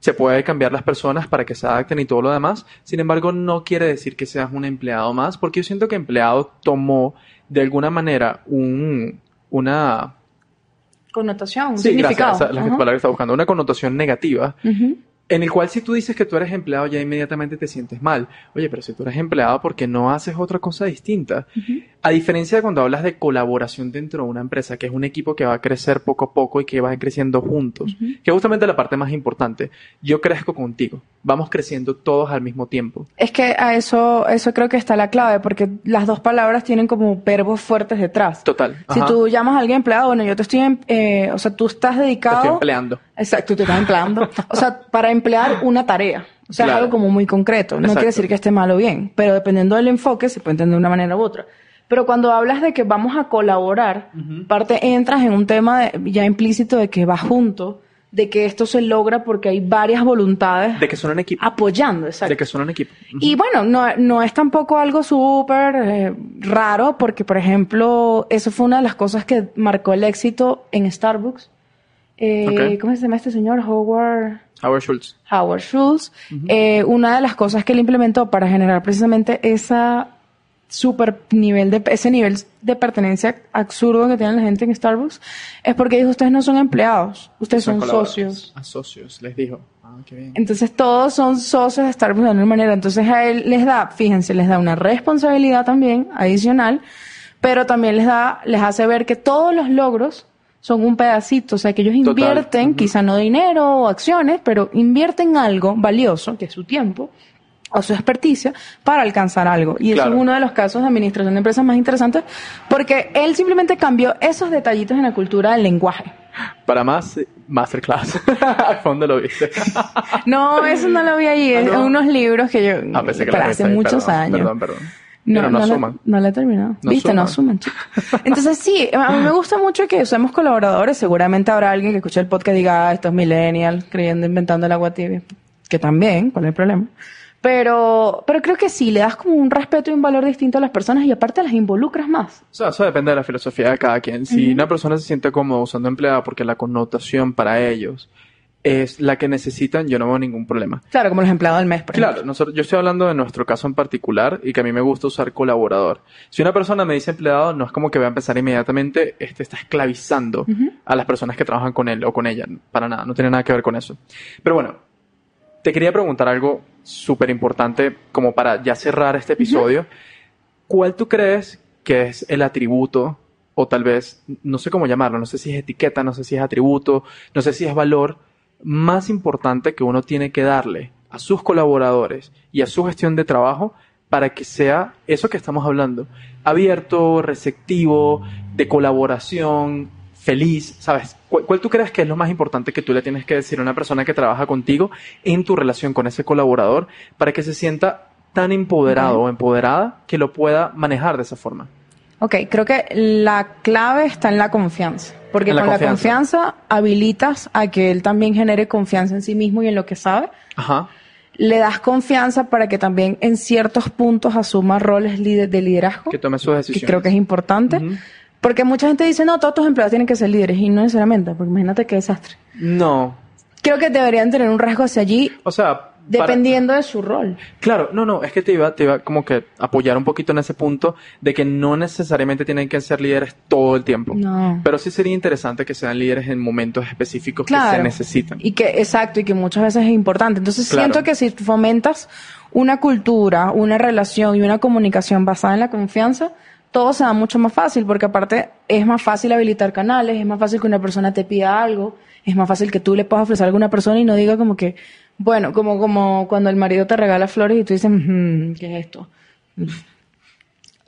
[SPEAKER 1] Se puede cambiar las personas para que se adapten y todo lo demás. Sin embargo, no quiere decir que seas un empleado más, porque yo siento que empleado tomó de alguna manera un, una...
[SPEAKER 2] Connotación, un
[SPEAKER 1] Sí,
[SPEAKER 2] significado.
[SPEAKER 1] gracias, la palabra que estaba buscando. Una connotación negativa en el cual si tú dices que tú eres empleado ya inmediatamente te sientes mal. Oye, pero si tú eres empleado, ¿por qué no haces otra cosa distinta? A diferencia de cuando hablas de colaboración dentro de una empresa, que es un equipo que va a crecer poco a poco y que va creciendo juntos, que es justamente la parte más importante. Yo crezco contigo, vamos creciendo todos al mismo tiempo.
[SPEAKER 2] Es que a eso, eso creo que está la clave, porque las dos palabras tienen como verbos fuertes detrás.
[SPEAKER 1] Total.
[SPEAKER 2] Si tú llamas a alguien empleado, bueno, yo te estoy, em- eh, o sea, tú estás
[SPEAKER 1] Te
[SPEAKER 2] dedicado.
[SPEAKER 1] estoy empleando.
[SPEAKER 2] Exacto, te estás empleando. O sea, para emplear una tarea. O sea,
[SPEAKER 1] Claro.
[SPEAKER 2] es algo como muy concreto. No
[SPEAKER 1] Exacto.
[SPEAKER 2] quiere decir que esté mal o bien, pero dependiendo del enfoque se puede entender de una manera u otra. Pero cuando hablas de que vamos a colaborar, parte entras en un tema de- ya implícito de que va junto, de que esto se logra porque hay varias voluntades
[SPEAKER 1] De que son un equipo.
[SPEAKER 2] apoyando, exacto.
[SPEAKER 1] De que son un equipo.
[SPEAKER 2] Y bueno, no, no es tampoco algo súper eh, raro, porque, por ejemplo, eso fue una de las cosas que marcó el éxito en Starbucks. Eh. ¿Cómo se llama este señor? Howard,
[SPEAKER 1] Howard Schultz.
[SPEAKER 2] Howard Schultz. Eh, una de las cosas que él implementó para generar precisamente esa super nivel de, ese nivel de pertenencia absurdo que tiene la gente en Starbucks es porque dijo, ustedes no son empleados, ustedes son, socios.
[SPEAKER 1] A socios, les dijo. Ah, qué bien.
[SPEAKER 2] Entonces todos son socios de Starbucks de alguna manera. Entonces a él les da, fíjense, les da una responsabilidad también adicional, pero también les da, les hace ver que todos los logros son un pedacito, o sea que ellos invierten,
[SPEAKER 1] Ujú.
[SPEAKER 2] quizá no dinero o acciones, pero invierten algo valioso, que es su tiempo o su experticia, para alcanzar algo. Y eso
[SPEAKER 1] Claro.
[SPEAKER 2] es uno de los casos de administración de empresas más interesantes, porque él simplemente cambió esos detallitos en la cultura del lenguaje.
[SPEAKER 1] Para más, eh, masterclass. <laughs> ¿A dónde lo viste? <laughs>
[SPEAKER 2] No, eso no lo vi es
[SPEAKER 1] Ah, ¿no?
[SPEAKER 2] unos libros que yo,
[SPEAKER 1] Ah, pensé que
[SPEAKER 2] pero
[SPEAKER 1] la
[SPEAKER 2] hace muchos
[SPEAKER 1] Perdón,
[SPEAKER 2] años.
[SPEAKER 1] Perdón, perdón.
[SPEAKER 2] No,
[SPEAKER 1] Pero no,
[SPEAKER 2] no, la-
[SPEAKER 1] suman.
[SPEAKER 2] no la he terminado.
[SPEAKER 1] No
[SPEAKER 2] Viste, no
[SPEAKER 1] suman.
[SPEAKER 2] suman, chicos. Entonces sí, a mí me gusta mucho que usemos colaboradores. Seguramente habrá alguien que escuche el podcast y diga, ah, estos millennials creyendo, inventando el agua tibia. Que también, ¿cuál es el problema? Pero, pero creo que sí, le das como un respeto y un valor distinto a las personas y aparte las involucras más.
[SPEAKER 1] O sea, eso depende de la filosofía de cada quien. Si una persona se siente cómoda usando empleada porque la connotación para ellos es la que necesitan, yo no veo ningún problema.
[SPEAKER 2] Claro, como los empleados del mes, por ejemplo.
[SPEAKER 1] Claro, nosotros, yo estoy hablando de nuestro caso en particular y que a mí me gusta usar colaborador. Si una persona me dice empleado, no es como que va a empezar inmediatamente, este está esclavizando a las personas que trabajan con él o con ella. Para nada, no tiene nada que ver con eso. Pero bueno, te quería preguntar algo súper importante como para ya cerrar este episodio. ¿Cuál tú crees que es el atributo, o tal vez, no sé cómo llamarlo, no sé si es etiqueta, no sé si es atributo, no sé si es valor más importante que uno tiene que darle a sus colaboradores y a su gestión de trabajo para que sea eso que estamos hablando, abierto, receptivo, de colaboración, feliz, ¿sabes? ¿Cuál, cuál tú crees que es lo más importante que tú le tienes que decir a una persona que trabaja contigo en tu relación con ese colaborador para que se sienta tan empoderado o empoderada que lo pueda manejar de esa forma?
[SPEAKER 2] Ok, creo que la clave está en la confianza. Porque
[SPEAKER 1] la
[SPEAKER 2] con
[SPEAKER 1] confianza.
[SPEAKER 2] la confianza habilitas a que él también genere confianza en sí mismo y en lo que sabe.
[SPEAKER 1] Ajá.
[SPEAKER 2] Le das confianza para que también en ciertos puntos asuma roles de liderazgo,
[SPEAKER 1] Que
[SPEAKER 2] que,
[SPEAKER 1] tome sus decisiones.
[SPEAKER 2] creo que es importante.
[SPEAKER 1] Ujú.
[SPEAKER 2] Porque mucha gente dice, no, todos tus empleados tienen que ser líderes. Y no necesariamente, porque imagínate qué desastre.
[SPEAKER 1] No.
[SPEAKER 2] Creo que deberían tener un rasgo hacia allí,
[SPEAKER 1] O sea, para-
[SPEAKER 2] dependiendo de su rol.
[SPEAKER 1] Claro, no, no, es que te iba, te iba como que apoyar un poquito en ese punto de que no necesariamente tienen que ser líderes todo el tiempo.
[SPEAKER 2] No.
[SPEAKER 1] Pero sí sería interesante que sean líderes en momentos específicos que se necesitan.
[SPEAKER 2] Y que, exacto, y que muchas veces es importante. Entonces
[SPEAKER 1] Claro.
[SPEAKER 2] siento que si fomentas una cultura, una relación y una comunicación basada en la confianza, todo se da mucho más fácil, porque aparte es más fácil habilitar canales, es más fácil que una persona te pida algo, es más fácil que tú le puedas ofrecer a una persona y no diga como que, bueno, como, como cuando el marido te regala flores y tú dices, "Mm, ¿qué es esto?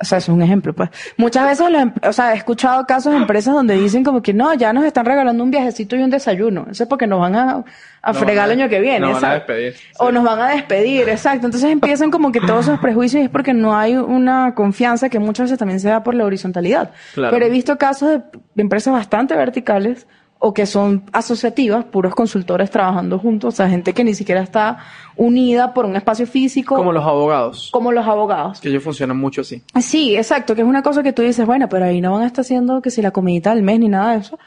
[SPEAKER 2] O sea, es un ejemplo, pues. Muchas veces, los em- o sea, he escuchado casos de empresas donde dicen como que no, ya nos están regalando un viajecito y un desayuno. Eso es porque nos van a, a fregar
[SPEAKER 1] van a-
[SPEAKER 2] el año que viene.
[SPEAKER 1] nos van a despedir,
[SPEAKER 2] O
[SPEAKER 1] sí.
[SPEAKER 2] nos van a despedir, exacto. Entonces empiezan como que todos esos prejuicios y es porque no hay una confianza que muchas veces también se da por la horizontalidad.
[SPEAKER 1] Claro.
[SPEAKER 2] Pero he visto casos de, de empresas bastante verticales o que son asociativas, puros consultores trabajando juntos, o sea, gente que ni siquiera está unida por un espacio físico,
[SPEAKER 1] Como los abogados.
[SPEAKER 2] como los abogados.
[SPEAKER 1] Que ellos funcionan mucho así.
[SPEAKER 2] Sí, exacto, que es una cosa que tú dices, bueno, pero ahí no van a estar haciendo que si la comidita del mes ni nada de eso,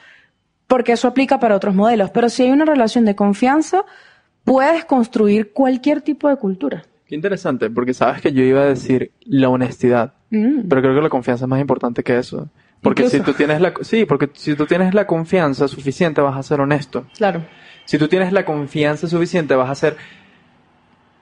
[SPEAKER 2] porque eso aplica para otros modelos. Pero si hay una relación de confianza, puedes construir cualquier tipo de cultura.
[SPEAKER 1] Qué interesante, porque sabes que yo iba a decir la honestidad,
[SPEAKER 2] Mm.
[SPEAKER 1] pero creo que la confianza es más importante que eso. Porque
[SPEAKER 2] Incluso.
[SPEAKER 1] si tú tienes la, sí, porque si tú tienes la confianza suficiente vas a ser honesto.
[SPEAKER 2] Claro.
[SPEAKER 1] Si tú tienes la confianza suficiente vas a hacer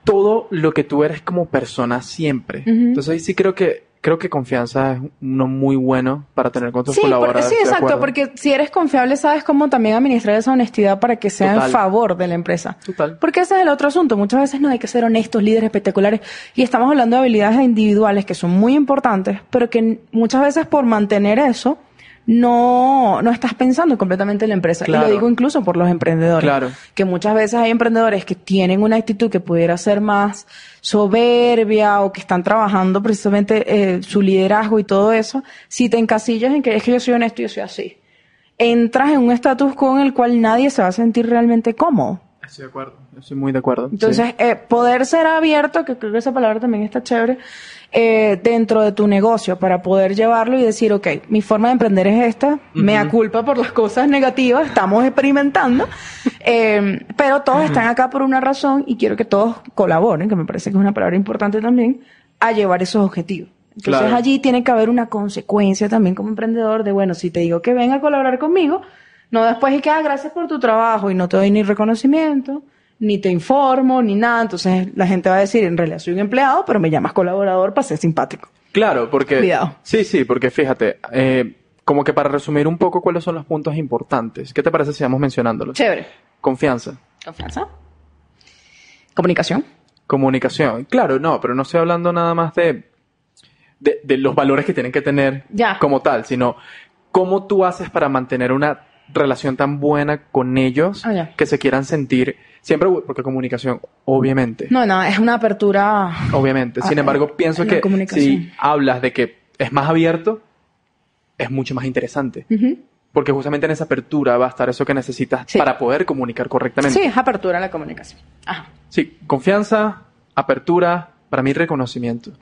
[SPEAKER 1] todo lo que tú eres como persona siempre. Entonces ahí sí creo que creo que confianza es uno muy bueno para tener con tus
[SPEAKER 2] Sí,
[SPEAKER 1] colaboradores.
[SPEAKER 2] sí,
[SPEAKER 1] ¿de
[SPEAKER 2] exacto, porque si eres confiable sabes cómo también administrar esa honestidad para que sea
[SPEAKER 1] Total.
[SPEAKER 2] en favor de la empresa.
[SPEAKER 1] Total.
[SPEAKER 2] Porque ese es el otro asunto. Muchas veces no hay que ser honestos, líderes espectaculares. Y estamos hablando de habilidades individuales que son muy importantes, pero que muchas veces por mantener eso, no, no estás pensando completamente en la empresa. Y
[SPEAKER 1] Claro.
[SPEAKER 2] lo digo incluso por los emprendedores.
[SPEAKER 1] Claro.
[SPEAKER 2] Que muchas veces hay emprendedores que tienen una actitud que pudiera ser más soberbia o que están trabajando precisamente eh, su liderazgo y todo eso. Si te encasillas en que es que yo soy honesto y yo soy así, entras en un estatus con el cual nadie se va a sentir realmente cómodo.
[SPEAKER 1] Estoy de acuerdo. Estoy muy de acuerdo.
[SPEAKER 2] Entonces, eh, poder ser abierto, que creo que esa palabra también está chévere, eh, dentro de tu negocio para poder llevarlo y decir, ok, mi forma de emprender es esta, me da culpa por las cosas negativas, estamos experimentando, <laughs> eh, pero todos están acá por una razón y quiero que todos colaboren, que me parece que es una palabra importante también, a llevar esos objetivos. Entonces
[SPEAKER 1] Claro.
[SPEAKER 2] allí tiene que haber una consecuencia también como emprendedor de, bueno, si te digo que venga a colaborar conmigo, no después y que, ah, gracias por tu trabajo y no te doy ni reconocimiento, ni te informo, ni nada. Entonces la gente va a decir, en realidad soy un empleado, pero me llamas colaborador para ser simpático.
[SPEAKER 1] Claro, porque...
[SPEAKER 2] Cuidado.
[SPEAKER 1] Sí, sí, porque fíjate, eh, como que para resumir un poco cuáles son los puntos importantes, ¿qué te parece si vamos mencionándolos?
[SPEAKER 2] Chévere.
[SPEAKER 1] Confianza,
[SPEAKER 2] Confianza. Comunicación.
[SPEAKER 1] comunicación. Claro, no, pero no estoy hablando nada más de, de, de los valores que tienen que tener
[SPEAKER 2] Ya.
[SPEAKER 1] como tal, sino cómo tú haces para mantener una relación tan buena con ellos
[SPEAKER 2] Ah,
[SPEAKER 1] que se quieran sentir siempre, porque comunicación, obviamente.
[SPEAKER 2] No, no, es una apertura.
[SPEAKER 1] Obviamente. Sin embargo, pienso que si hablas de que es más abierto, es mucho más interesante. Porque justamente en esa apertura va a estar eso que necesitas
[SPEAKER 2] Sí.
[SPEAKER 1] para poder comunicar correctamente.
[SPEAKER 2] Sí, es apertura la comunicación. Ajá.
[SPEAKER 1] Sí, confianza, apertura, para mí reconocimiento.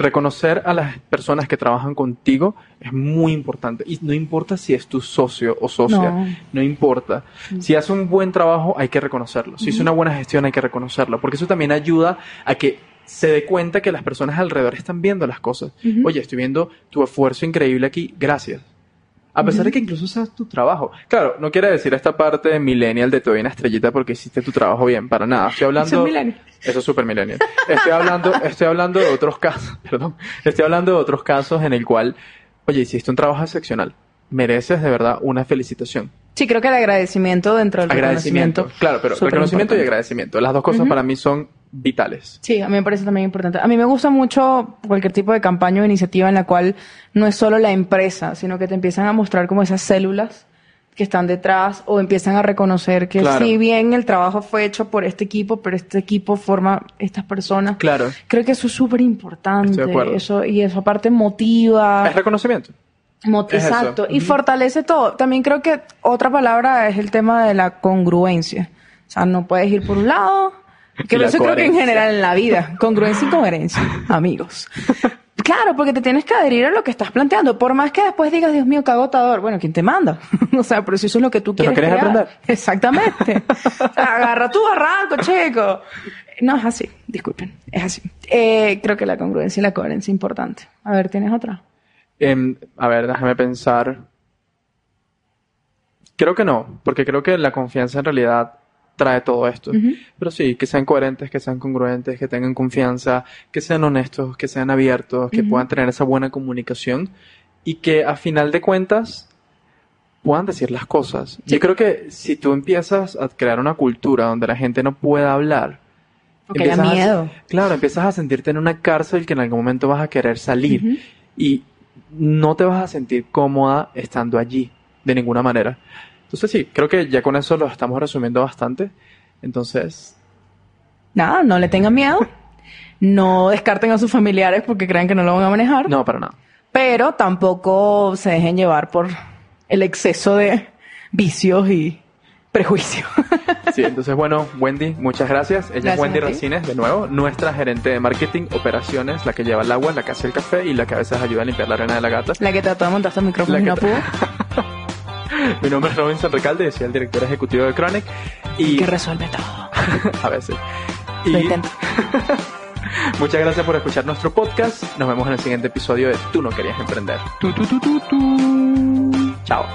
[SPEAKER 1] Reconocer a las personas que trabajan contigo es muy importante. Y no importa si es tu socio o socia,
[SPEAKER 2] No.
[SPEAKER 1] no, importa. Si hace un buen trabajo, hay que reconocerlo. Si hizo una buena gestión, hay que reconocerlo. Porque eso también ayuda a que se dé cuenta que las personas alrededor están viendo las cosas. Oye, estoy viendo tu esfuerzo increíble aquí, gracias. A pesar de que incluso sea tu trabajo. Claro, no quiere decir esta parte de millennial de te doy una estrellita porque hiciste tu trabajo bien, para nada. Estoy hablando...
[SPEAKER 2] Eso es millennial.
[SPEAKER 1] Eso es super millennial. Estoy hablando, estoy hablando de otros casos, <laughs> perdón. Estoy hablando de otros casos en el cual, oye, hiciste un trabajo excepcional. Mereces de verdad una felicitación.
[SPEAKER 2] Sí, creo que el agradecimiento dentro del
[SPEAKER 1] Agradecimiento.
[SPEAKER 2] reconocimiento.
[SPEAKER 1] Claro, pero
[SPEAKER 2] súper
[SPEAKER 1] reconocimiento y agradecimiento. Las dos cosas para mí son vitales.
[SPEAKER 2] Sí, a mí me parece también importante. A mí me gusta mucho cualquier tipo de campaña o iniciativa en la cual no es solo la empresa, sino que te empiezan a mostrar como esas células que están detrás o empiezan a reconocer que
[SPEAKER 1] Claro.
[SPEAKER 2] si bien el trabajo fue hecho por este equipo, pero este equipo forma estas personas.
[SPEAKER 1] Claro.
[SPEAKER 2] Creo que eso es súper importante. Eso, y eso aparte motiva.
[SPEAKER 1] Es reconocimiento.
[SPEAKER 2] Mo-
[SPEAKER 1] Es eso.
[SPEAKER 2] Exacto, y fortalece todo. También creo que otra palabra es el tema de la congruencia. O sea, no puedes ir por un lado. Que eso creo que en general en la vida. Congruencia y coherencia, <laughs> amigos. Claro, porque te tienes que adherir a lo que estás planteando. Por más que después digas, Dios mío, qué agotador. Bueno, ¿quién te manda? <laughs> o sea, pero si eso es lo que tú
[SPEAKER 1] ¿Te lo
[SPEAKER 2] quieres
[SPEAKER 1] aprender?
[SPEAKER 2] Exactamente. O <laughs> sea, Agarra tu barranco, chico. No, es así. Disculpen. Es así. Eh, creo que la congruencia y la coherencia es importante. A ver, ¿tienes otra?
[SPEAKER 1] Em, a ver, déjame pensar. Creo que no, porque creo que la confianza en realidad trae todo esto. Pero sí, que sean coherentes, que sean congruentes, que tengan confianza, que sean honestos, que sean abiertos, que puedan tener esa buena comunicación y que a final de cuentas puedan decir las cosas. Yo creo que si tú empiezas a crear una cultura donde la gente no pueda hablar,
[SPEAKER 2] O que haya
[SPEAKER 1] empiezas a-
[SPEAKER 2] miedo.
[SPEAKER 1] claro, empiezas a sentirte en una cárcel que en algún momento vas a querer salir. y no te vas a sentir cómoda estando allí de ninguna manera. Entonces sí, creo que ya con eso lo estamos resumiendo bastante. Entonces,
[SPEAKER 2] Nada, no le tengan miedo. <laughs> No descarten a sus familiares porque crean que no lo van a manejar.
[SPEAKER 1] no, para nada.
[SPEAKER 2] Pero tampoco se dejen llevar por el exceso de vicios y prejuicios. <laughs>
[SPEAKER 1] Sí, entonces bueno, Wendy, muchas gracias. Ella
[SPEAKER 2] Gracias
[SPEAKER 1] es Wendy. Racines, de nuevo, nuestra gerente de marketing, operaciones, la que lleva el agua, la que hace el café y la que a veces ayuda a limpiar la arena de la gata.
[SPEAKER 2] La que trató de montar estos micrófonos
[SPEAKER 1] La
[SPEAKER 2] y no pudo. <laughs>
[SPEAKER 1] Mi nombre es Robinson Recalde, soy el director ejecutivo de Chronic y
[SPEAKER 2] Que resuelve todo. <laughs>
[SPEAKER 1] a veces.
[SPEAKER 2] Lo intento. <laughs>
[SPEAKER 1] muchas gracias por escuchar nuestro podcast. Nos vemos en el siguiente episodio de Tú no querías emprender. Tu, tu, tu. Chao.